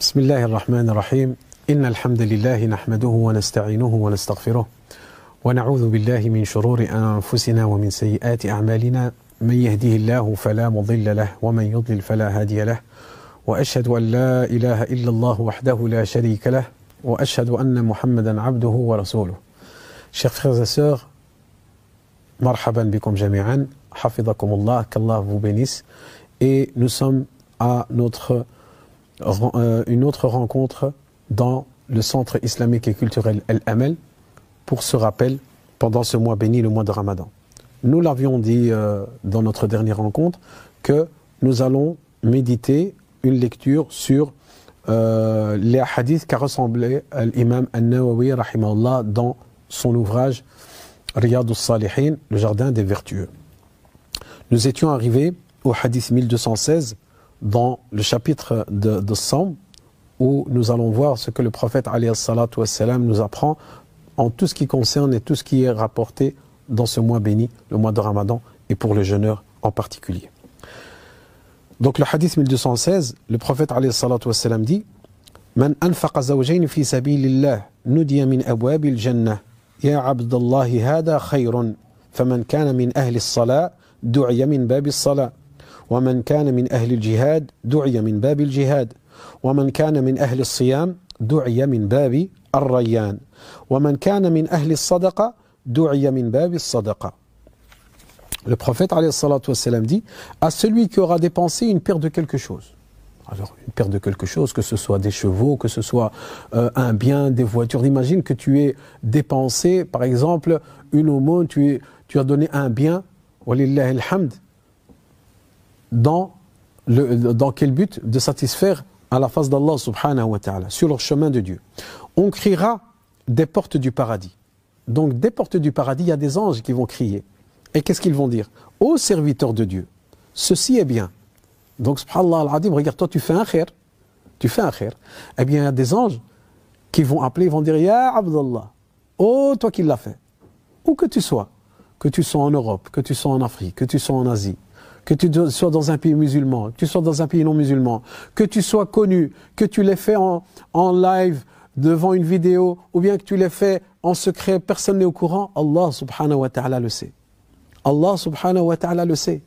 بسم الله الرحمن الرحيم إن الحمد لله نحمده ونستعينه ونستغفره ونعوذ بالله من شرور أنفسنا ومن سيئات أعمالنا من يهده الله فلا مضل له ومن يضلل فلا هادي له وأشهد أن لا إله إلا الله وحده لا شريك له وأشهد أن محمدا عبده ورسوله Chers frères et sœurs, marhaban bikum jami'an, hafidakumullah, qu'Allah vous bénisse. Et nous sommes à notre, une autre rencontre dans le centre islamique et culturel El Amel pour ce rappel pendant ce mois béni, le mois de Ramadan. Nous l'avions dit euh, dans notre dernière rencontre que nous allons méditer une lecture sur euh, les hadiths qu'a ressemblé l'imam An-Nawawi dans son ouvrage Riyad salihin le jardin des vertueux. Nous étions arrivés au hadith 1216 dans le chapitre de, de Sam où nous allons voir ce que le prophète wassalam, nous apprend en tout ce qui concerne et tout ce qui est rapporté dans ce mois béni, le mois de Ramadan, et pour les jeûneurs en particulier. Donc le hadith 1216, le prophète wassalam, dit Man anfaqa zawjayn fi sabilillah nudiya min abwabil jannah يا عبد الله هذا خير فمن كان من أهل الصلاة دعي من باب الصلاة ومن كان من أهل الجهاد دعي من باب الجهاد ومن كان من أهل الصيام دعي من باب الريان ومن كان من أهل الصدقة دعي من باب الصدقة Le prophète والسلام, dit à celui qui aura dépensé une paire de quelque chose Alors, une perte de quelque chose, que ce soit des chevaux, que ce soit euh, un bien, des voitures. Imagine que tu aies dépensé, par exemple, une aumône, tu, es, tu as donné un bien, alhamd, dans, le, dans quel but De satisfaire à la face d'Allah subhanahu wa ta'ala, sur le chemin de Dieu. On criera des portes du paradis. Donc, des portes du paradis, il y a des anges qui vont crier. Et qu'est-ce qu'ils vont dire? Ô serviteurs de Dieu, ceci est bien. Donc, subhanallah al-adim, regarde, toi tu fais un khair, tu fais un khair. Eh bien, il y a des anges qui vont appeler, ils vont dire, Ya Abdallah, oh toi qui l'as fait. Où que tu sois, que tu sois en Europe, que tu sois en Afrique, que tu sois en Asie, que tu sois dans un pays musulman, que tu sois dans un pays non musulman, que tu sois connu, que tu l'aies fait en, live devant une vidéo, ou bien que tu l'aies fait en secret, personne n'est au courant, Allah subhanahu wa ta'ala le sait. Allah subhanahu wa ta'ala le sait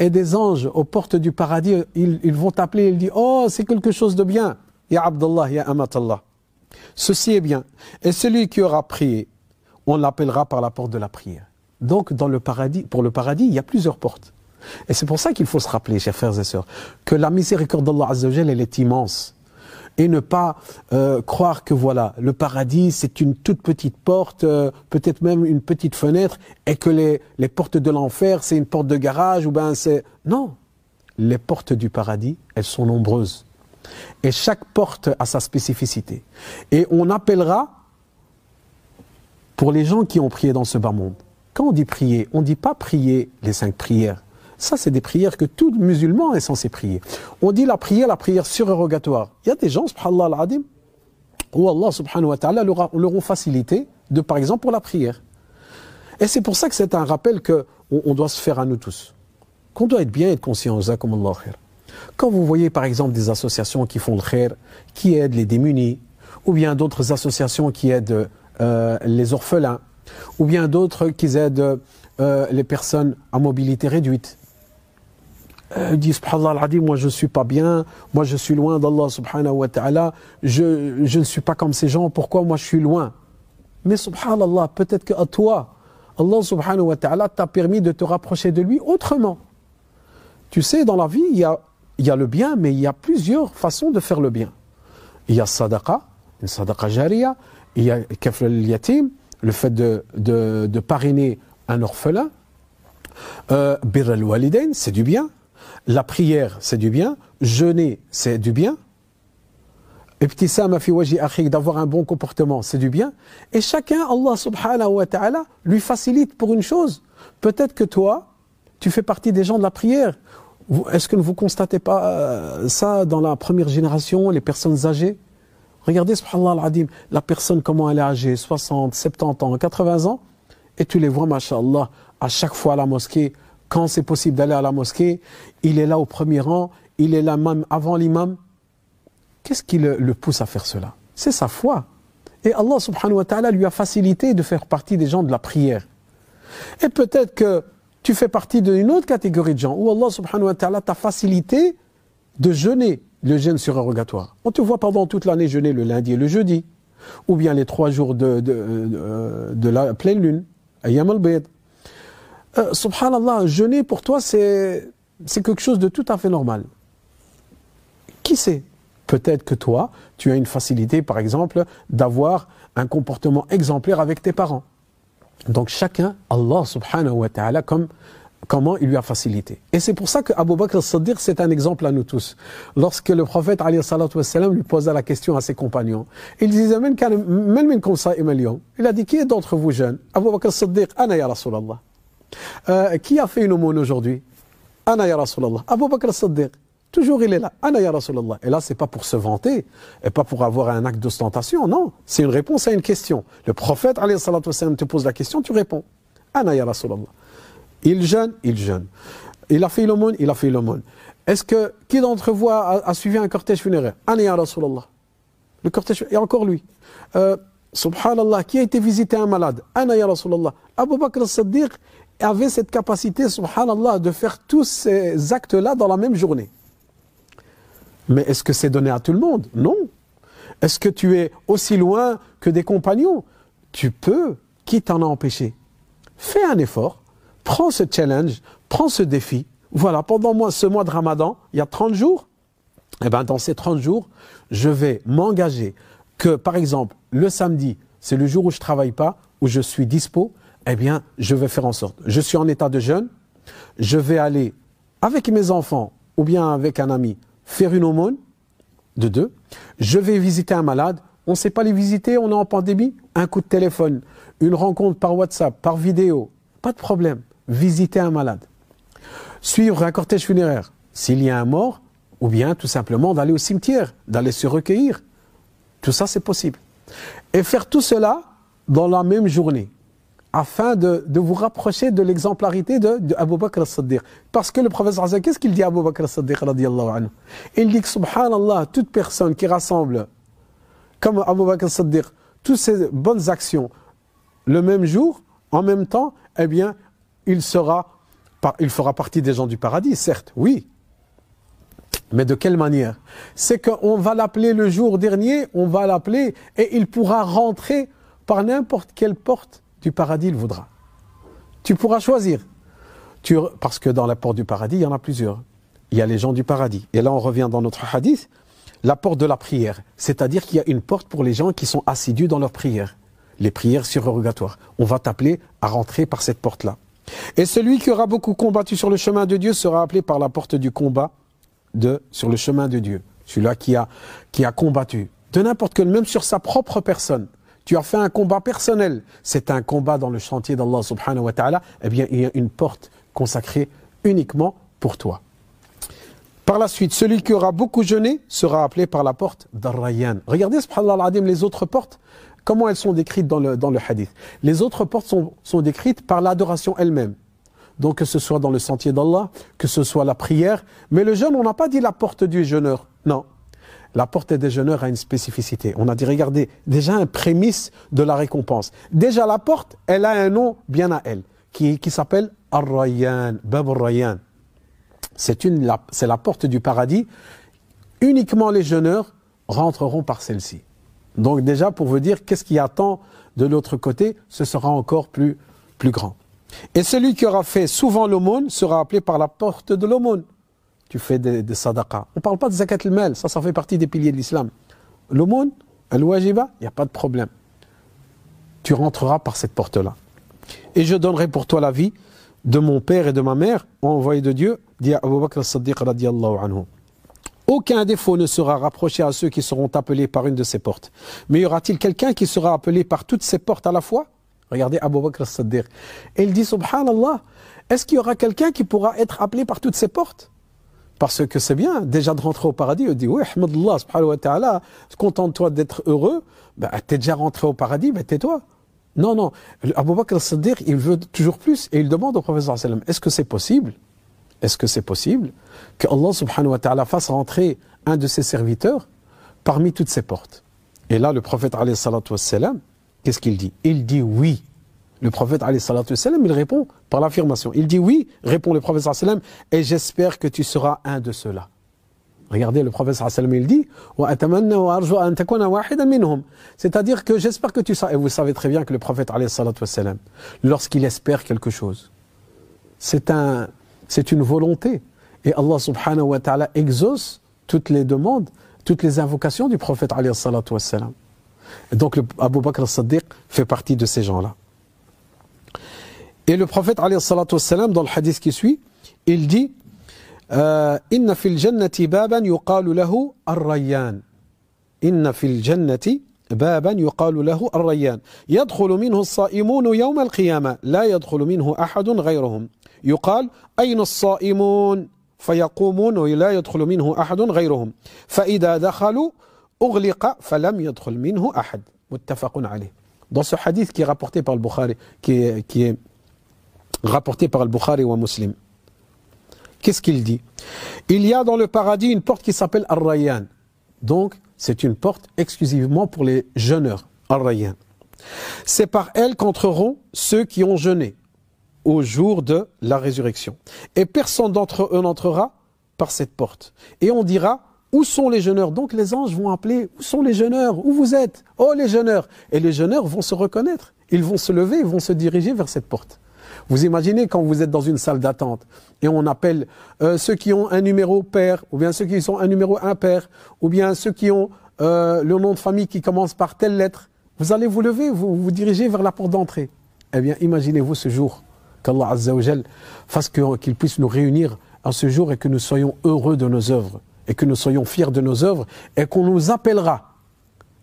et des anges aux portes du paradis, ils, vont t'appeler, ils disent Oh, c'est quelque chose de bien. Ya Abdullah, Ya Amatallah. Ceci est bien. Et celui qui aura prié, on l'appellera par la porte de la prière. Donc, dans le paradis, pour le paradis, il y a plusieurs portes. Et c'est pour ça qu'il faut se rappeler, chers frères et sœurs, que la miséricorde d'Allah elle est immense et ne pas euh, croire que voilà, le paradis c'est une toute petite porte, euh, peut-être même une petite fenêtre, et que les, les portes de l'enfer c'est une porte de garage ou ben c'est non, les portes du paradis elles sont nombreuses et chaque porte a sa spécificité et on appellera pour les gens qui ont prié dans ce bas monde. Quand on dit prier, on ne dit pas prier les cinq prières. Ça, c'est des prières que tout musulman est censé prier. On dit la prière, la prière surérogatoire. Il y a des gens, subhanallah al-adim, où Allah subhanahu wa ta'ala leur, leur facilité de, par exemple, pour la prière. Et c'est pour ça que c'est un rappel qu'on on doit se faire à nous tous. Qu'on doit être bien, être conscient. Quand vous voyez, par exemple, des associations qui font le khair, qui aident les démunis, ou bien d'autres associations qui aident euh, les orphelins, ou bien d'autres qui aident euh, les personnes à mobilité réduite, euh, ils disent, subhanallah moi je suis pas bien, moi je suis loin d'Allah subhanahu wa ta'ala, je, je ne suis pas comme ces gens, pourquoi moi je suis loin? Mais subhanallah, peut-être qu'à toi, Allah subhanahu wa ta'ala t'a permis de te rapprocher de lui autrement. Tu sais, dans la vie, il y a, il y a le bien, mais il y a plusieurs façons de faire le bien. Il y a sadaqa, une sadaqa jariya, il y a kafl al-yatim, le fait de, de, de parrainer un orphelin, euh, bir al-walidain, c'est du bien. La prière, c'est du bien. Jeûner, c'est du bien. d'avoir un bon comportement, c'est du bien. Et chacun, Allah subhanahu wa ta'ala, lui facilite pour une chose. Peut-être que toi, tu fais partie des gens de la prière. Est-ce que vous constatez pas euh, ça dans la première génération, les personnes âgées? Regardez, subhanallah al la personne, comment elle est âgée, 60, 70 ans, 80 ans, et tu les vois, mashallah, à chaque fois à la mosquée, quand c'est possible d'aller à la mosquée, il est là au premier rang, il est là même avant l'imam. qu'est-ce qui le, pousse à faire cela? C'est sa foi. Et Allah subhanahu wa ta'ala lui a facilité de faire partie des gens de la prière. Et peut-être que tu fais partie d'une autre catégorie de gens où Allah subhanahu wa ta'ala t'a facilité de jeûner le jeûne surrogatoire. On te voit pendant toute l'année jeûner le lundi et le jeudi, ou bien les trois jours de, de, de, la pleine lune, ayam al-bayd. Euh, subhanallah, jeûner pour toi c'est quelque chose de tout à fait normal. Qui sait? Peut-être que toi, tu as une facilité, par exemple, d'avoir un comportement exemplaire avec tes parents. Donc chacun, Allah subhanahu wa ta'ala, comme comment il lui a facilité. Et c'est pour ça que Abu Bakr al-Siddiq, c'est un exemple à nous tous. Lorsque le prophète lui posa la question à ses compagnons, il disait, il a dit, qui est d'entre vous jeunes Abu Bakr al-Siddiq, Ana ya Rasulallah. Euh, qui a fait une aumône aujourd'hui? Ana ya Rasulallah. Abu Bakr al-Siddiq. Toujours il est là. Ana ya Rasulallah. Et là, c'est pas pour se vanter, et pas pour avoir un acte d'ostentation, non. C'est une réponse à une question. Le prophète, te pose la question, tu réponds. Ana ya Rasulallah. Il jeûne, il jeûne. Il a fait l'aumône, il a fait l'aumône. Est-ce que, qui d'entre vous a, suivi un cortège funéraire? Ana ya Rasulallah. Le cortège, et encore lui. Euh, subhanallah, qui a été visiter un malade? Ana ya Rasulallah. Abu Bakr al-Siddiq avait cette capacité, subhanallah, de faire tous ces actes-là dans la même journée. Mais est-ce que c'est donné à tout le monde? Non. Est-ce que tu es aussi loin que des compagnons? Tu peux. Qui t'en a empêché? Fais un effort, prends ce challenge, prends ce défi. Voilà, pendant ce mois de Ramadan, il y a 30 jours. Eh bien, dans ces 30 jours, je vais m'engager que, par exemple, le samedi, c'est le jour où je ne travaille pas, où je suis dispo, eh bien, je vais faire en sorte. Je suis en état de jeûne, je vais aller avec mes enfants ou bien avec un ami faire une aumône, de deux. Je vais visiter un malade, on ne sait pas les visiter, on est en pandémie, un coup de téléphone, une rencontre par WhatsApp, par vidéo, pas de problème. Visiter un malade. Suivre un cortège funéraire, s'il y a un mort, ou bien tout simplement d'aller au cimetière, d'aller se recueillir. Tout ça, c'est possible. Et faire tout cela dans la même journée afin de, vous rapprocher de l'exemplarité de, de, Abu Bakr al-Siddiq. Parce que le professeur Hassan, qu'est-ce qu'il dit à Abu Bakr al-Siddiq anhu? Il dit que subhanallah, toute personne qui rassemble, comme Abu Bakr al-Siddiq, toutes ces bonnes actions le même jour, en même temps, eh bien, il sera, il fera partie des gens du paradis, certes, oui. Mais de quelle manière? C'est qu'on va l'appeler le jour dernier, on va l'appeler, et il pourra rentrer par n'importe quelle porte du paradis il voudra. Tu pourras choisir. Parce que dans la porte du paradis, il y en a plusieurs. Il y a les gens du paradis. Et là, on revient dans notre hadith, la porte de la prière. C'est-à-dire qu'il y a une porte pour les gens qui sont assidus dans leur prière. Les prières surrogatoires. On va t'appeler à rentrer par cette porte-là. Et celui qui aura beaucoup combattu sur le chemin de Dieu sera appelé par la porte du combat de, sur le chemin de Dieu. Celui-là qui a, qui a combattu. De n'importe quel, même sur sa propre personne tu as fait un combat personnel, c'est un combat dans le chantier d'Allah subhanahu wa ta'ala, eh bien il y a une porte consacrée uniquement pour toi. Par la suite, celui qui aura beaucoup jeûné sera appelé par la porte d'Ar-Rayyan. Regardez, subhanallah les autres portes, comment elles sont décrites dans le, dans le hadith. Les autres portes sont, sont décrites par l'adoration elle-même. Donc que ce soit dans le sentier d'Allah, que ce soit la prière. Mais le jeûne, on n'a pas dit la porte du jeûneur. Non, la porte des jeûneurs a une spécificité. On a dit, regardez, déjà un prémisse de la récompense. Déjà la porte, elle a un nom bien à elle, qui, qui s'appelle Ar-Rayyan, Bab Ar-Rayyan. C'est la, la porte du paradis. Uniquement les jeûneurs rentreront par celle-ci. Donc déjà, pour vous dire, qu'est-ce qui attend de l'autre côté, ce sera encore plus, plus grand. Et celui qui aura fait souvent l'aumône sera appelé par la porte de l'aumône tu fais des, des. On ne parle pas de zakat al-mal, ça, ça fait partie des piliers de l'islam. L'aumône, al-wajiba, il n'y a pas de problème. Tu rentreras par cette porte-là. Et je donnerai pour toi la vie de mon père et de ma mère, envoyé de Dieu, dit Abu Bakr al-Siddiq radiallahu anhu. Aucun défaut ne sera rapproché à ceux qui seront appelés par une de ces portes. Mais y aura-t-il quelqu'un qui sera appelé par toutes ces portes à la fois? Regardez Abu Bakr al-Siddiq. Et il dit, subhanallah, est-ce qu'il y aura quelqu'un qui pourra être appelé par toutes ces portes? Parce que c'est bien, déjà de rentrer au paradis, on dit, oui, Ahmadullah, subhanahu wa ta'ala, contente-toi d'être heureux, ben, t'es déjà rentré au paradis, ben, tais-toi. Non, non. Abu Bakr al-Siddiq, il veut toujours plus et il demande au professeur est-ce que c'est possible Est-ce que c'est possible que Allah subhanahu wa ta'ala fasse rentrer un de ses serviteurs parmi toutes ces portes? Et là, le prophète, qu'est-ce qu'il dit? Il dit oui. Le prophète, il répond par l'affirmation. Il dit oui, répond le prophète, et j'espère que tu seras un de ceux-là. Regardez, le prophète il dit C'est-à-dire que j'espère que tu sais, et vous savez très bien que le prophète, lorsqu'il espère quelque chose, c'est un, une volonté. Et Allah subhanahu wa ta'ala exauce toutes les demandes, toutes les invocations du prophète. Et donc, Abu Bakr al-Siddiq fait partie de ces gens-là. Et le prophète, dans le hadith qui suit, il dit إن في الجنة بابا يقال له الريان إن في الجنة بابا يقال له الريان يدخل منه الصائمون يوم القيامة لا يدخل منه أحد غيرهم يقال أين الصائمون فيقومون ولا يدخل منه أحد غيرهم فإذا دخلوا أغلق فلم يدخل منه أحد متفق عليه Dans ce hadith qui est rapporté par le Bukhari, qui est, qui est rapporté par le Bukhari ou Muslim, Qu'est-ce qu'il dit? Il y a dans le paradis une porte qui s'appelle Ar-Rayyan. Donc, c'est une porte exclusivement pour les jeûneurs, Ar-Rayyan. C'est par elle qu'entreront ceux qui ont jeûné au jour de la résurrection. Et personne d'entre eux n'entrera par cette porte. Et on dira, où sont les jeûneurs? Donc les anges vont appeler, où sont les jeûneurs? Où vous êtes? Oh les jeûneurs Et les jeûneurs vont se reconnaître. Ils vont se lever, ils vont se diriger vers cette porte. Vous imaginez quand vous êtes dans une salle d'attente et on appelle euh, ceux qui ont un numéro père, ou bien ceux qui sont un numéro impair, ou bien ceux qui ont euh, le nom de famille qui commence par telle lettre. Vous allez vous lever, vous vous dirigez vers la porte d'entrée. Eh bien, imaginez-vous ce jour qu'Allah Azza wa fasse qu'il puisse nous réunir en ce jour et que nous soyons heureux de nos œuvres et que nous soyons fiers de nos œuvres et qu'on nous appellera,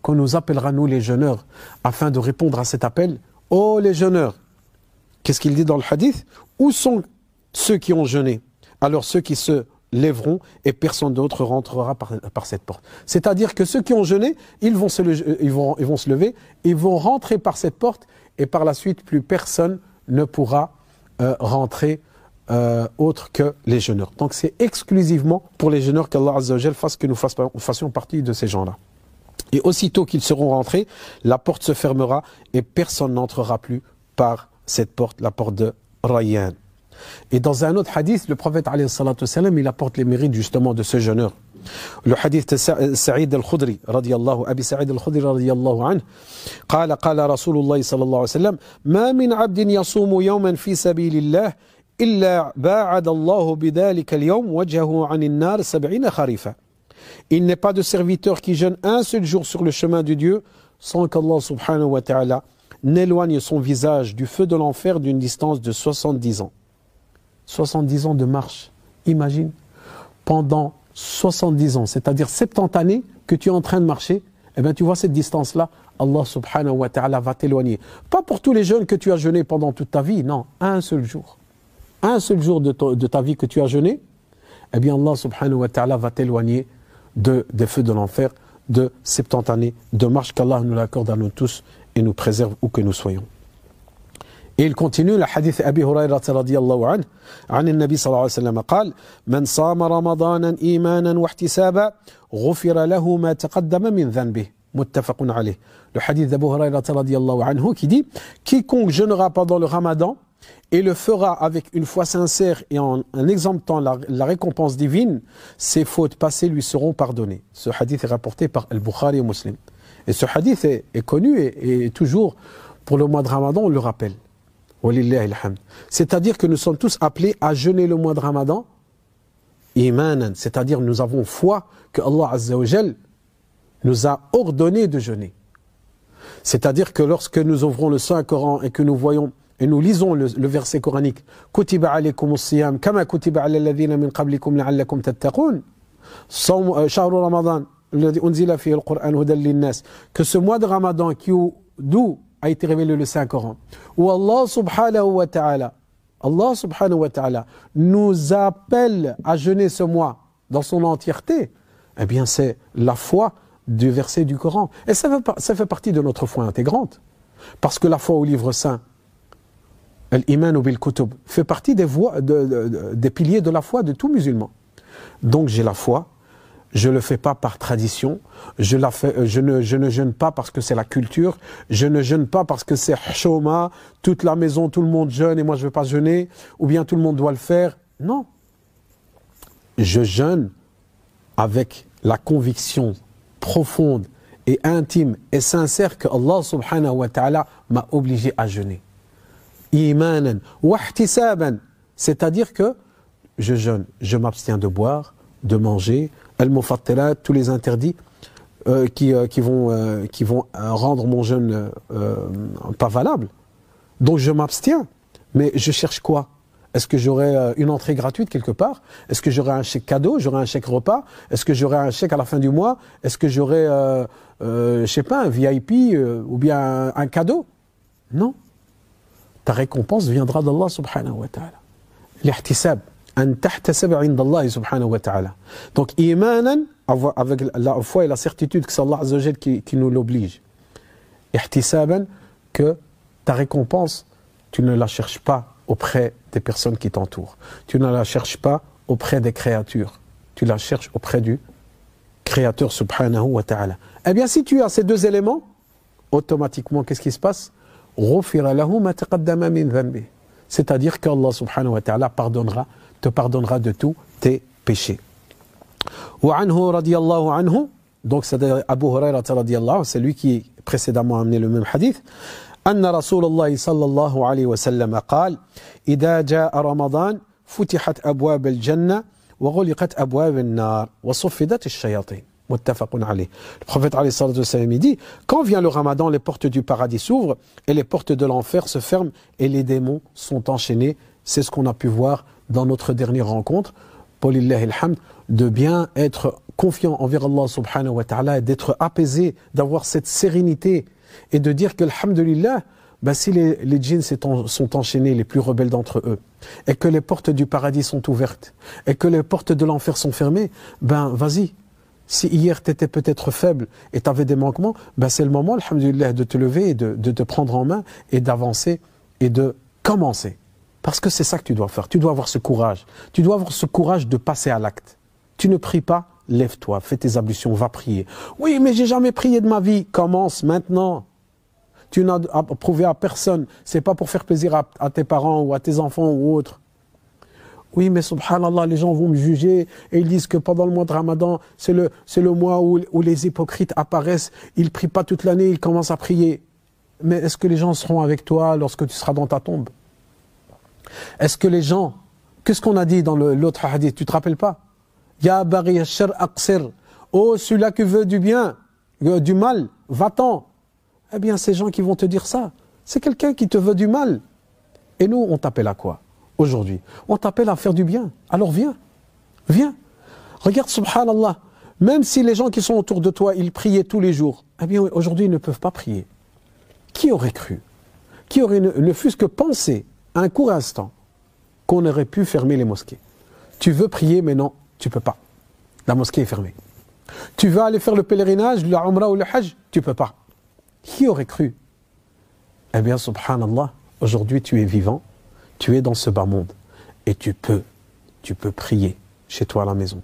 qu'on nous appellera nous les jeûneurs afin de répondre à cet appel. Oh les jeûneurs, Qu'est-ce qu'il dit dans le hadith Où sont ceux qui ont jeûné? Alors ceux qui se lèveront et personne d'autre rentrera par, cette porte. C'est-à-dire que ceux qui ont jeûné, ils vont, se ils, vont, ils vont se lever, ils vont rentrer par cette porte et par la suite, plus personne ne pourra euh, rentrer euh, autre que les jeûneurs. Donc c'est exclusivement pour les jeûneurs qu'Allah fasse que nous fassions partie de ces gens-là. Et aussitôt qu'ils seront rentrés, la porte se fermera et personne n'entrera plus par cette porte, la porte de Rayyan. Et dans un autre hadith, le prophète salam, il apporte les mérites justement de ce jeûneur. Le hadith de Saïd al-Khudri radiyallahu Abi Saïd al-Khudri radiyallahu anhu قال قال رسول الله صلى الله عليه وسلم ما من عبد يصوم يوما في سبيل الله إلا باعد الله بذلك اليوم وجهه عن النار سبعين خريفا Il n'est pas de serviteur qui jeûne un seul jour sur le chemin de Dieu sans qu'Allah subhanahu wa ta'ala n'éloigne son visage du feu de l'enfer d'une distance de 70 ans. 70 ans de marche. Imagine, pendant 70 ans, c'est-à-dire 70 années que tu es en train de marcher, eh bien tu vois cette distance-là, Allah subhanahu wa ta'ala va t'éloigner. Pas pour tous les jeunes que tu as jeûné pendant toute ta vie, non, un seul jour. Un seul jour de, ta vie que tu as jeûné, eh bien Allah subhanahu wa ta'ala va t'éloigner de, des feux de l'enfer de 70 années de marche qu'Allah nous l'accorde à nous tous et nous préserve où que nous soyons. Et il continue le hadith Abi Hurairah radiyallahu anhu عن النبي صلى الله عليه وسلم قال من صام رمضانا إيمانا واحتسابا غفر له ما تقدم من ذنبه متفق عليه le hadith d'Abu Hurairah radiyallahu anhu qui dit quiconque jeûnera pendant le ramadan et le fera avec une foi sincère et en, en exemptant la, la, récompense divine, ses fautes passées lui seront pardonnées. Ce hadith est rapporté par Al-Bukhari et Muslim. Et ce hadith est, connu et, toujours, pour le mois de Ramadan, on le rappelle. C'est-à-dire que nous sommes tous appelés à jeûner le mois de Ramadan, imanan, c'est-à-dire nous avons foi que Allah Azza nous a ordonné de jeûner. C'est-à-dire que lorsque nous ouvrons le Saint-Coran et que nous voyons et nous lisons le, verset coranique Kutiba alaykum siyam kama kutiba ala min qablikum la'allakum tattaqun euh, shahru ramadan que ce mois de Ramadan d'où a été révélé le Saint-Coran. Où Allah subhanahu wa ta'ala Allah subhanahu wa ta'ala nous appelle à jeûner ce mois dans son entièreté eh bien c'est la foi du verset du Coran. Et ça fait, ça fait partie de notre foi intégrante. Parce que la foi au livre saint l'iman bil kutub fait partie des, voies, des piliers de la foi de tout musulman. Donc j'ai la foi Je ne le fais pas par tradition. Euh, je, ne, je ne jeûne pas parce que c'est la culture. Je ne jeûne pas parce que c'est choma. Toute la maison, tout le monde jeûne et moi je ne veux pas jeûner. Ou bien tout le monde doit le faire. Non. Je jeûne avec la conviction profonde et intime et sincère que Allah subhanahu wa ta'ala m'a obligé à jeûner. Imanan. C'est-à-dire que je jeûne, je m'abstiens de boire, de manger, al tous les interdits euh, qui, euh, qui, vont, euh, qui vont rendre mon jeûne pas valable. Donc je m'abstiens. Mais je cherche quoi? Est-ce que j'aurai une entrée gratuite quelque part? Est-ce que j'aurai un chèque cadeau? J'aurai un chèque repas? Est-ce que j'aurai un chèque à la fin du mois? Est-ce que j'aurai, je sais pas, un VIP ou bien un, cadeau? Non. Ta récompense viendra d'Allah subhanahu wa ta'ala. L'ihtisab. Donc, imanan, avec la foi et la certitude que c'est Allah qui, qui nous l'oblige. Ihtisaban, que ta récompense, tu ne la cherches pas auprès des personnes qui t'entourent. Tu ne la cherches pas auprès des créatures. Tu la cherches auprès du Créateur subhanahu wa ta'ala. Eh bien, si tu as ces deux éléments, automatiquement, qu'est-ce qui se passe? C'est-à-dire qu'Allah subhanahu wa ta'ala pardonnera te pardonnera de tous tes péchés. وعنه رضي الله عنه donc c'est Abu Huraira رضي الله c'est lui qui précédemment a amené le même hadith أن رسول الله صلى الله عليه وسلم قال إذا جاء رمضان فتحت أبواب الجنة وغلقت أبواب النار وصفدت الشياطين متفق عليه. Le prophète عليه الصلاة والسلام dit quand vient le ramadan les portes du paradis s'ouvrent et les portes de l'enfer se ferment et les démons sont enchaînés c'est ce qu'on a pu voir dans notre dernière rencontre, de bien être confiant envers Allah subhanahu wa ta'ala et d'être apaisé, d'avoir cette sérénité et de dire que, alhamdulillah, ben, si les, djinns sont enchaînés, les plus rebelles d'entre eux, et que les portes du paradis sont ouvertes, et que les portes de l'enfer sont fermées, ben vas-y. Si hier tu étais peut-être faible et tu avais des manquements, ben c'est le moment, alhamdulillah, de te lever et de te prendre en main et d'avancer et de commencer. Parce que c'est ça que tu dois faire. Tu dois avoir ce courage. Tu dois avoir ce courage de passer à l'acte. Tu ne pries pas, lève-toi, fais tes ablutions, va prier. Oui, mais j'ai jamais prié de ma vie. Commence maintenant. Tu n'as prouvé à personne. C'est pas pour faire plaisir à, tes parents ou à tes enfants ou autres. Oui, mais subhanallah, les gens vont me juger et ils disent que pendant le mois de Ramadan, c'est le, mois où, les hypocrites apparaissent. Ils prient pas toute l'année, ils commencent à prier. Mais est-ce que les gens seront avec toi lorsque tu seras dans ta tombe? Est-ce que les gens, qu'est-ce qu'on a dit dans l'autre hadith? Tu te rappelles pas? Ya bari aqsir. Oh, celui-là qui veut du bien, euh, du mal, va-t'en. Eh bien, ces gens qui vont te dire ça, c'est quelqu'un qui te veut du mal. Et nous, on t'appelle à quoi aujourd'hui? On t'appelle à faire du bien. Alors viens, viens. Regarde, subhanallah, même si les gens qui sont autour de toi, ils priaient tous les jours, eh bien, aujourd'hui, ils ne peuvent pas prier. Qui aurait cru? Qui aurait ne, ne fût-ce que pensé un court instant qu'on aurait pu fermer les mosquées. Tu veux prier, mais non, tu peux pas. La mosquée est fermée. Tu veux aller faire le pèlerinage, le Umrah ou le Hajj, tu peux pas. Qui aurait cru? Eh bien, subhanallah, aujourd'hui tu es vivant, tu es dans ce bas monde, et tu peux, tu peux prier chez toi à la maison,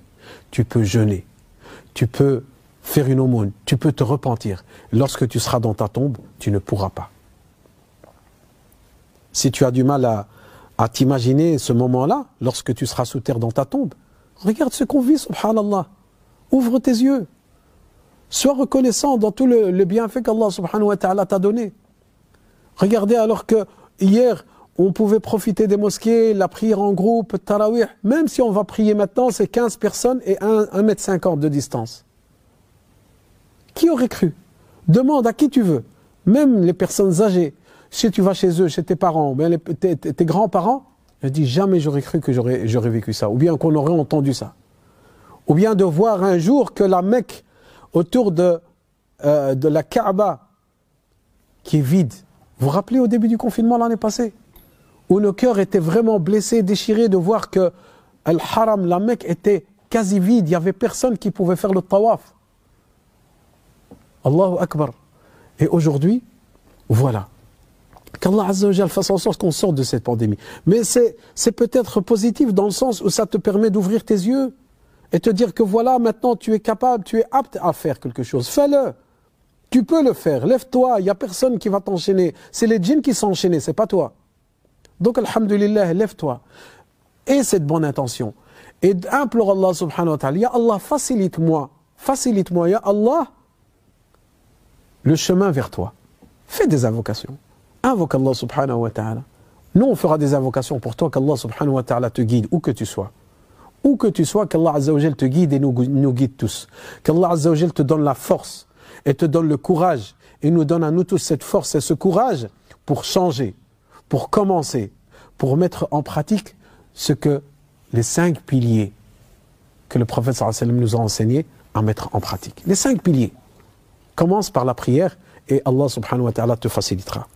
tu peux jeûner, tu peux faire une aumône, tu peux te repentir. Lorsque tu seras dans ta tombe, tu ne pourras pas. Si tu as du mal à, t'imaginer ce moment-là, lorsque tu seras sous terre dans ta tombe, regarde ce qu'on vit, subhanallah. Ouvre tes yeux. Sois reconnaissant dans tout le, bienfait qu'Allah subhanahu wa ta'ala t'a donné. Regardez alors que hier, on pouvait profiter des mosquées, la prière en groupe, tarawih. Même si on va prier maintenant, c'est 15 personnes et 1, mètre 50 de distance. Qui aurait cru? Demande à qui tu veux. Même les personnes âgées. Si tu vas chez eux, chez tes parents, bien tes, grands-parents, je dis jamais j'aurais cru que j'aurais, vécu ça, ou bien qu'on aurait entendu ça. Ou bien de voir un jour que la Mecque, autour de, euh, de la Kaaba, qui est vide. Vous vous rappelez au début du confinement l'année passée? Où nos cœurs étaient vraiment blessés, déchirés de voir que Al-Haram, la Mecque, était quasi vide. Il n'y avait personne qui pouvait faire le tawaf. Allahu Akbar. Et aujourd'hui, voilà qu'Allah Azzawajal fasse en sorte qu'on sorte de cette pandémie. Mais c'est peut-être positif dans le sens où ça te permet d'ouvrir tes yeux et te dire que voilà, maintenant tu es capable, tu es apte à faire quelque chose. Fais-le. Tu peux le faire. Lève-toi. Il n'y a personne qui va t'enchaîner. C'est les djinns qui sont enchaînés, c'est pas toi. Donc, alhamdulillah, lève-toi. Et cette bonne intention. Et implore Allah subhanahu wa ta'ala. Ya Allah, facilite-moi. Facilite-moi. Ya Allah, le chemin vers toi. Fais des invocations. Invoque Allah subhanahu wa ta'ala. Nous, on fera des invocations pour toi, qu'Allah subhanahu wa ta'ala te guide, où que tu sois. Où que tu sois, qu'Allah azzawajal te guide et nous, guide tous. Qu'Allah azzawajal te donne la force et te donne le courage et nous donne à nous tous cette force et ce courage pour changer, pour commencer, pour mettre en pratique ce que les cinq piliers que le prophète sallam nous a enseigné à mettre en pratique. Les cinq piliers. Commence par la prière et Allah subhanahu wa ta'ala te facilitera.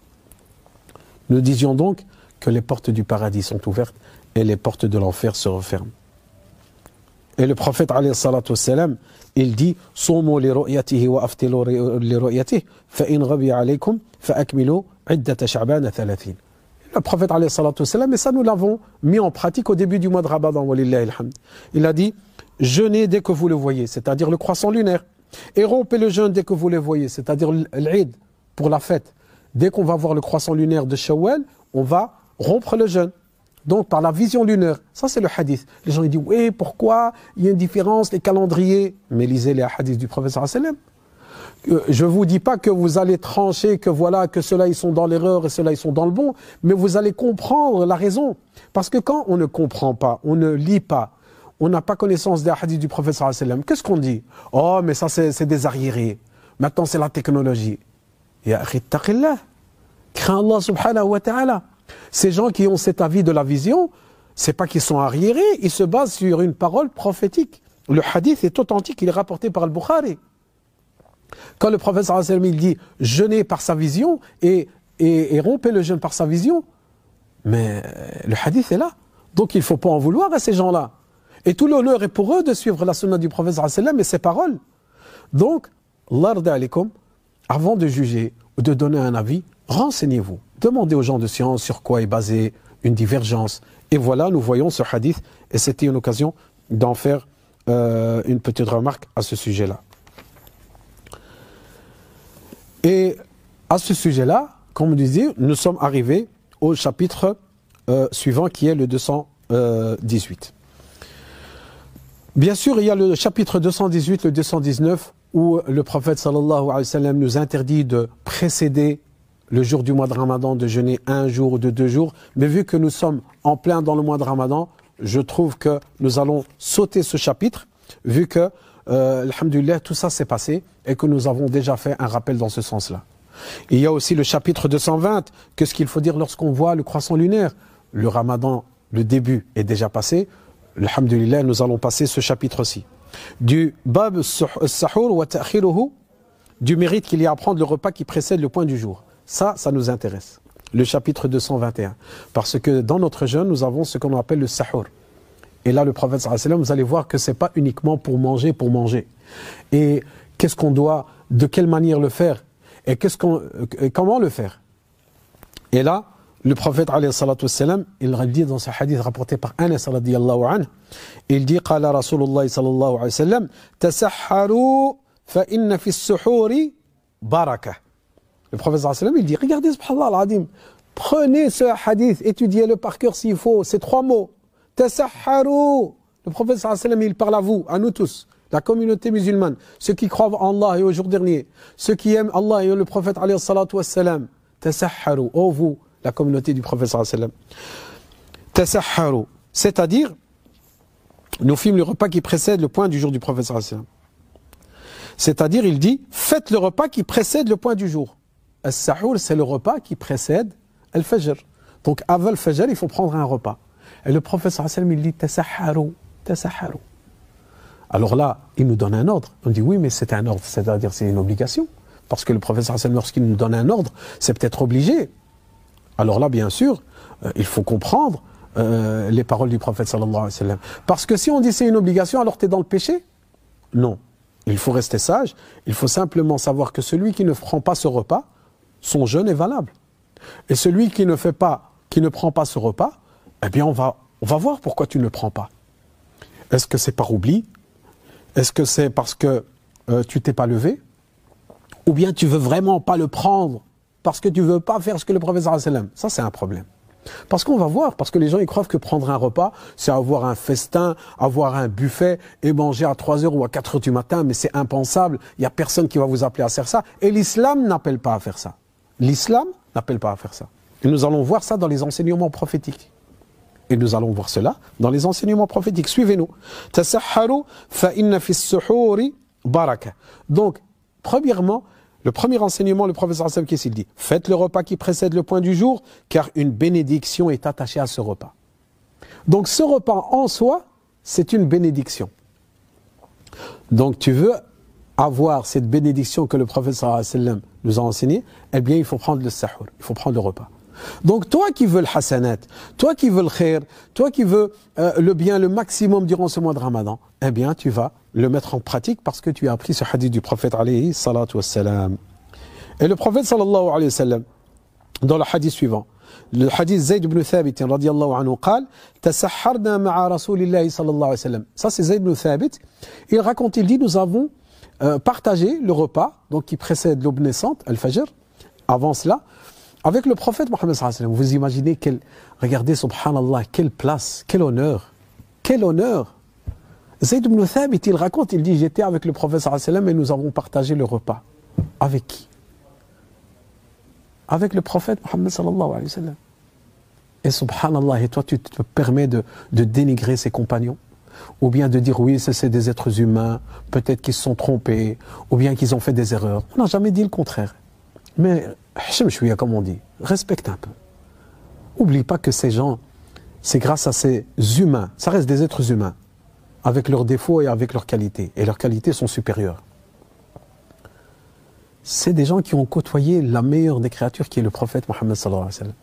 Nous disions donc que les portes du paradis sont ouvertes et les portes de l'enfer se referment. Et le prophète salam, il dit Le prophète et ça nous l'avons mis en pratique au début du mois de Ramadan. Il a dit jeûnez dès que vous le voyez, c'est-à-dire le croissant lunaire. Et rompez le jeûne dès que vous le voyez, c'est-à-dire l'Eid pour la fête. Dès qu'on va voir le croissant lunaire de Shawwal, on va rompre le jeûne. Donc par la vision lunaire. Ça c'est le hadith. Les gens disent oui pourquoi? Il y a une différence les calendriers. Mais lisez les hadiths du professeur sallam. Euh, je ne vous dis pas que vous allez trancher, que voilà, que ceux-là ils sont dans l'erreur et ceux-là ils sont dans le bon, mais vous allez comprendre la raison. Parce que quand on ne comprend pas, on ne lit pas, on n'a pas connaissance des hadiths du professeur sallam, qu'est-ce qu'on dit? Oh mais ça c'est des arriérés. Maintenant c'est la technologie. Ya Crains Allah subhanahu wa ta'ala. Ces gens qui ont cet avis de la vision, c'est pas qu'ils sont arriérés, ils se basent sur une parole prophétique. Le hadith est authentique, il est rapporté par Al-Bukhari. Quand le prophète sallallahu il dit jeûnez par sa vision et, et, rompez le jeûne par sa vision, mais le hadith est là. Donc il ne faut pas en vouloir à ces gens-là. Et tout l'honneur est pour eux de suivre la sunna du prophète et ses paroles. Donc, Allah avant de juger ou de donner un avis, renseignez-vous. Demandez aux gens de science sur quoi est basée une divergence. Et voilà, nous voyons ce hadith, et c'était une occasion d'en faire euh, une petite remarque à ce sujet-là. Et à ce sujet-là, comme vous disiez, nous sommes arrivés au chapitre euh, suivant qui est le 218. Bien sûr, il y a le chapitre 218, le 219, où le prophète nous interdit de précéder le jour du mois de Ramadan de jeûner un jour ou de deux jours. Mais vu que nous sommes en plein dans le mois de Ramadan, je trouve que nous allons sauter ce chapitre, vu que, euh, tout ça s'est passé et que nous avons déjà fait un rappel dans ce sens-là. Il y a aussi le chapitre 220, qu'est-ce qu'il faut dire lorsqu'on voit le croissant lunaire? Le Ramadan, le début est déjà passé. Alhamdulillah, nous allons passer ce chapitre-ci. Du bab sahur wa du mérite qu'il y a à prendre le repas qui précède le point du jour. Ça, ça nous intéresse. Le chapitre 221. Parce que dans notre jeûne, nous avons ce qu'on appelle le sahur. Et là, le prophète vous allez voir que c'est pas uniquement pour manger, pour manger. Et qu'est-ce qu'on doit, de quelle manière le faire? Et qu'est-ce qu'on, comment le faire? Et là, le prophète sallam, il dit dans ce hadith rapporté par Anas il dit qala Rasulullah sallallahu alayhi wa sallam tasahharu fa inna fi suhuri barakah le professeur il dit Regardez, subhanallah al prenez ce hadith, étudiez-le par cœur s'il faut, ces trois mots. Tasahharu. Le professeur il parle à vous, à nous tous, la communauté musulmane, ceux qui croient en Allah et au jour dernier, ceux qui aiment Allah et le prophète alayhi salatu wassalam. Tasahharu. Oh vous, la communauté du professeur sallam. Tasahharu. C'est-à-dire, nous filmons le repas qui précède le point du jour du professeur sallam. C'est-à-dire, il dit, faites le repas qui précède le point du jour. Al-Sahur, c'est le repas qui précède Al-Fajr. Donc avant le Fajr, il faut prendre un repas. Et le professeur sallam, il dit Tasaharu, Tasaharu. Alors là, il nous donne un ordre. On dit oui, mais c'est un ordre, c'est-à-dire c'est une obligation. Parce que le professeur sallam, lorsqu'il nous donne un ordre, c'est peut-être obligé. Alors là, bien sûr, euh, il faut comprendre euh, les paroles du prophète sallallahu alayhi wa sallam. Parce que si on dit c'est une obligation, alors tu dans le péché? Non. Il faut rester sage. Il faut simplement savoir que celui qui ne prend pas ce repas, son jeûne est valable. Et celui qui ne fait pas, qui ne prend pas ce repas, eh bien on va, on va voir pourquoi tu ne le prends pas. Est-ce que c'est par oubli? Est-ce que c'est parce que euh, tu t'es pas levé? Ou bien tu veux vraiment pas le prendre parce que tu veux pas faire ce que le professeur sallam Ça, c'est un problème. Parce qu'on va voir, parce que les gens ils croient que prendre un repas, c'est avoir un festin, avoir un buffet et manger à 3 heures ou à 4 heures du matin, mais c'est impensable. Il n'y a personne qui va vous appeler à faire ça. Et l'islam n'appelle pas à faire ça. L'islam n'appelle pas à faire ça. Et nous allons voir ça dans les enseignements prophétiques. Et nous allons voir cela dans les enseignements prophétiques. Suivez-nous. Donc, premièrement, le premier enseignement, le professeur Hassan qu'est-ce dit Faites le repas qui précède le point du jour, car une bénédiction est attachée à ce repas. Donc ce repas en soi, c'est une bénédiction. Donc tu veux avoir cette bénédiction que le professeur nous a enseignée, eh bien il faut prendre le sahur, il faut prendre le repas. Donc toi qui veux le hasanat, toi qui veux le khair, toi qui veux euh, le bien le maximum durant ce mois de ramadan, eh bien tu vas le mettre en pratique parce que tu as appris ce hadith du prophète alayhi salatu wassalam. Et le prophète sallallahu alayhi wa sallam, dans le hadith suivant, le hadith Zayd ibn Thabit radiallahu anhu قال تسحرنا مع رسول الله صلى الله عليه وسلم ça c'est Zayd ibn Thabit il raconte il dit nous avons euh, partagé le repas donc qui précède l'aube naissante al-fajr avant cela avec le prophète Mohammed sallallahu vous imaginez quel, regardez subhanallah, quelle place, quel honneur, quel honneur. Zayd ibn Thabit, il raconte, il dit, j'étais avec le prophète et nous avons partagé le repas. Avec qui? Avec le prophète Mohammed sallallahu alayhi wa sallam. Et subhanallah, et toi tu te permets de, de dénigrer ses compagnons? Ou bien de dire oui, c'est des êtres humains, peut-être qu'ils se sont trompés, ou bien qu'ils ont fait des erreurs. On n'a jamais dit le contraire. Mais comme on dit, respecte un peu. Oublie pas que ces gens, c'est grâce à ces humains, ça reste des êtres humains, avec leurs défauts et avec leurs qualités, et leurs qualités sont supérieures. C'est des gens qui ont côtoyé la meilleure des créatures qui est le prophète Mohammed sallallahu alayhi wa sallam.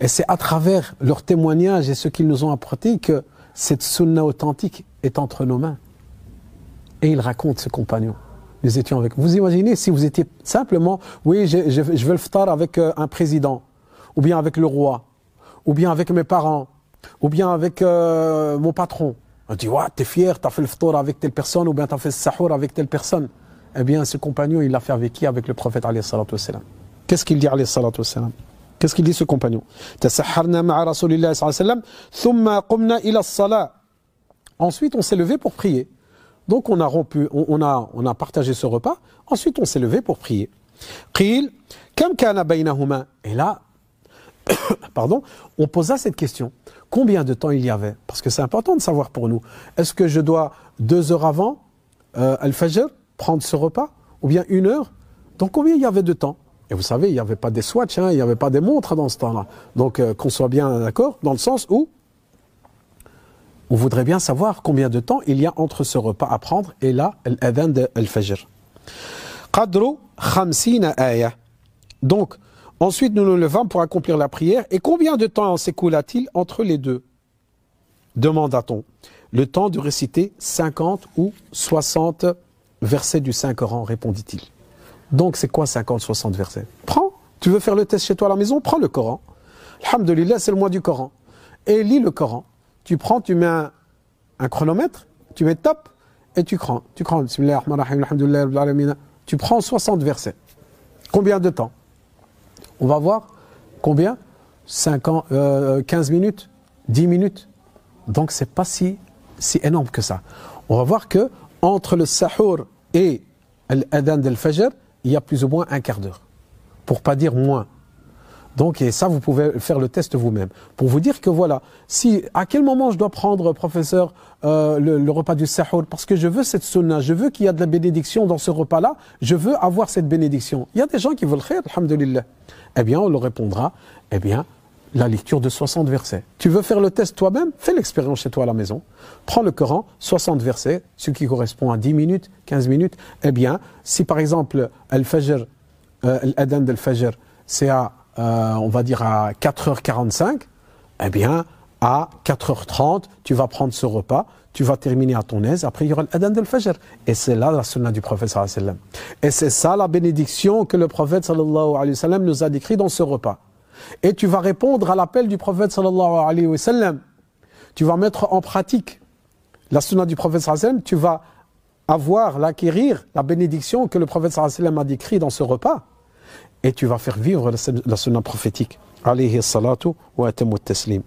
Et c'est à travers leurs témoignages et ce qu'ils nous ont apporté que cette sunna authentique est entre nos mains. Et il raconte ce compagnon nous étions avec. Vous imaginez si vous étiez simplement, oui, je, je, veux le ftar avec euh, un président, ou bien avec le roi, ou bien avec mes parents, ou bien avec euh, mon patron. On dit, ouais, t'es fier, t'as fait le ftar avec telle personne, ou bien t'as fait le sahur avec telle personne. Eh bien, ce compagnon, il l'a fait avec qui? Avec le prophète, alayhi salatu Qu'est-ce qu'il dit, alayhi salatu Qu'est-ce qu'il dit, ce compagnon? Ensuite, on s'est levé pour prier. Donc on a rompu, on, a, on a partagé ce repas. Ensuite, on s'est levé pour prier. Et là, pardon, on posa cette question. Combien de temps il y avait? Parce que c'est important de savoir pour nous. Est-ce que je dois deux heures avant euh, Al-Fajr prendre ce repas Ou bien une heure? Donc combien il y avait de temps? Et vous savez, il n'y avait pas des swatchs, hein, il n'y avait pas des montres dans ce temps-là. Donc euh, qu'on soit bien d'accord, dans le sens où on voudrait bien savoir combien de temps il y a entre ce repas à prendre et là, l'adhan de al-fajr. Qadru khamsina aya. Donc, ensuite nous nous levons pour accomplir la prière. Et combien de temps s'écoula-t-il entre les deux? Demanda-t-on. Le temps de réciter 50 ou 60 versets du Saint-Coran, répondit-il. Donc, c'est quoi 50, 60 versets? Prends. Tu veux faire le test chez toi à la maison? Prends le Coran. Alhamdulillah, c'est le mois du Coran. Et lis le Coran tu prends, tu mets un, chronomètre, tu mets top et tu prends. Tu prends. Tu prends 60 versets. Combien de temps? On va voir. Combien? 5 ans, 15 euh, minutes 10 minutes Donc c'est pas si, si énorme que ça. On va voir que entre le sahur et l'adhan del fajr, il y a plus ou moins un quart d'heure. Pour pas dire moins. Donc, et ça, vous pouvez faire le test vous-même. Pour vous dire que voilà, si, à quel moment je dois prendre, professeur, euh, le, repas du sahur, parce que je veux cette sunna, je veux qu'il y ait de la bénédiction dans ce repas-là, je veux avoir cette bénédiction. Il y a des gens qui veulent faire, alhamdulillah. Eh bien, on leur répondra, eh bien, la lecture de 60 versets. Tu veux faire le test toi-même? Fais l'expérience chez toi à la maison. Prends le Coran, 60 versets, ce qui correspond à 10 minutes, 15 minutes. Eh bien, si par exemple, Al-Fajr, euh, l'Adan del-Fajr, c'est à euh, on va dire à 4h45, eh bien, à 4h30, tu vas prendre ce repas, tu vas terminer à ton aise, après il y aura l'adhan del fajr. Et c'est là la sunna du prophète Et c'est ça la bénédiction que le prophète sallallahu alayhi wa nous a décrit dans ce repas. Et tu vas répondre à l'appel du prophète sallallahu alayhi wa sallam. Tu vas mettre en pratique la sunna du prophète sallallahu alayhi wa tu vas avoir, l'acquérir, la bénédiction que le prophète sallallahu alayhi wa a décrit dans ce repas. Et tu vas faire vivre la, la sunna prophétique. Alayhi salatu wa atamu taslim.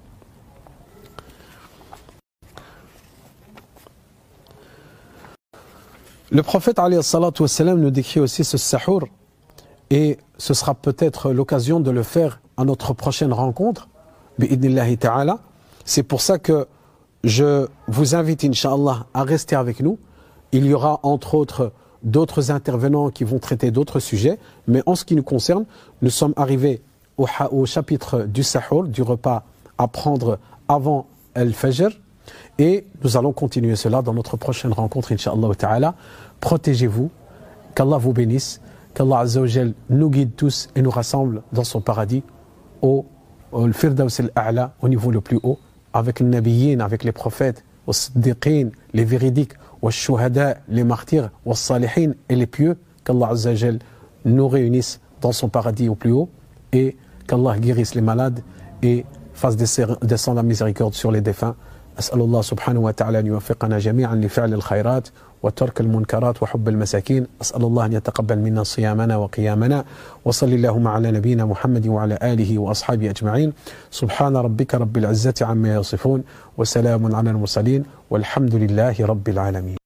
Le prophète alayhi salatu wa nous décrit aussi ce sahour et ce sera peut-être l'occasion de le faire à notre prochaine rencontre. C'est pour ça que je vous invite, Inch'Allah, à rester avec nous. Il y aura, entre autres, d'autres intervenants qui vont traiter d'autres sujets. Mais en ce qui nous concerne, nous sommes arrivés au, chapitre du sahur, du repas à prendre avant Al-Fajr. Et nous allons continuer cela dans notre prochaine rencontre, Inch'Allah ta'ala. Protégez-vous, qu'Allah vous bénisse, qu'Allah Azzawajal nous guide tous et nous rassemble dans son paradis au, al-A'la, au niveau le plus haut, avec les nabiyyin, avec les prophètes, aux siddiqin, les véridiques, les martyrs, aux salihin et les pieux, qu'Allah Azzawajal nous réunisse dans son paradis au plus haut et qu'Allah guérisse les malades et fasse descendre la miséricorde sur les défunts. أسأل الله سبحانه وتعالى أن يوفقنا جميعا لفعل الخيرات وترك المنكرات وحب المساكين. أسأل الله أن يتقبل منا صيامنا وقيامنا. وصل اللهم على نبينا محمد وعلى آله وأصحابه أجمعين. سبحان ربك رب العزة عما يصفون وسلام على المرسلين والحمد لله رب العالمين.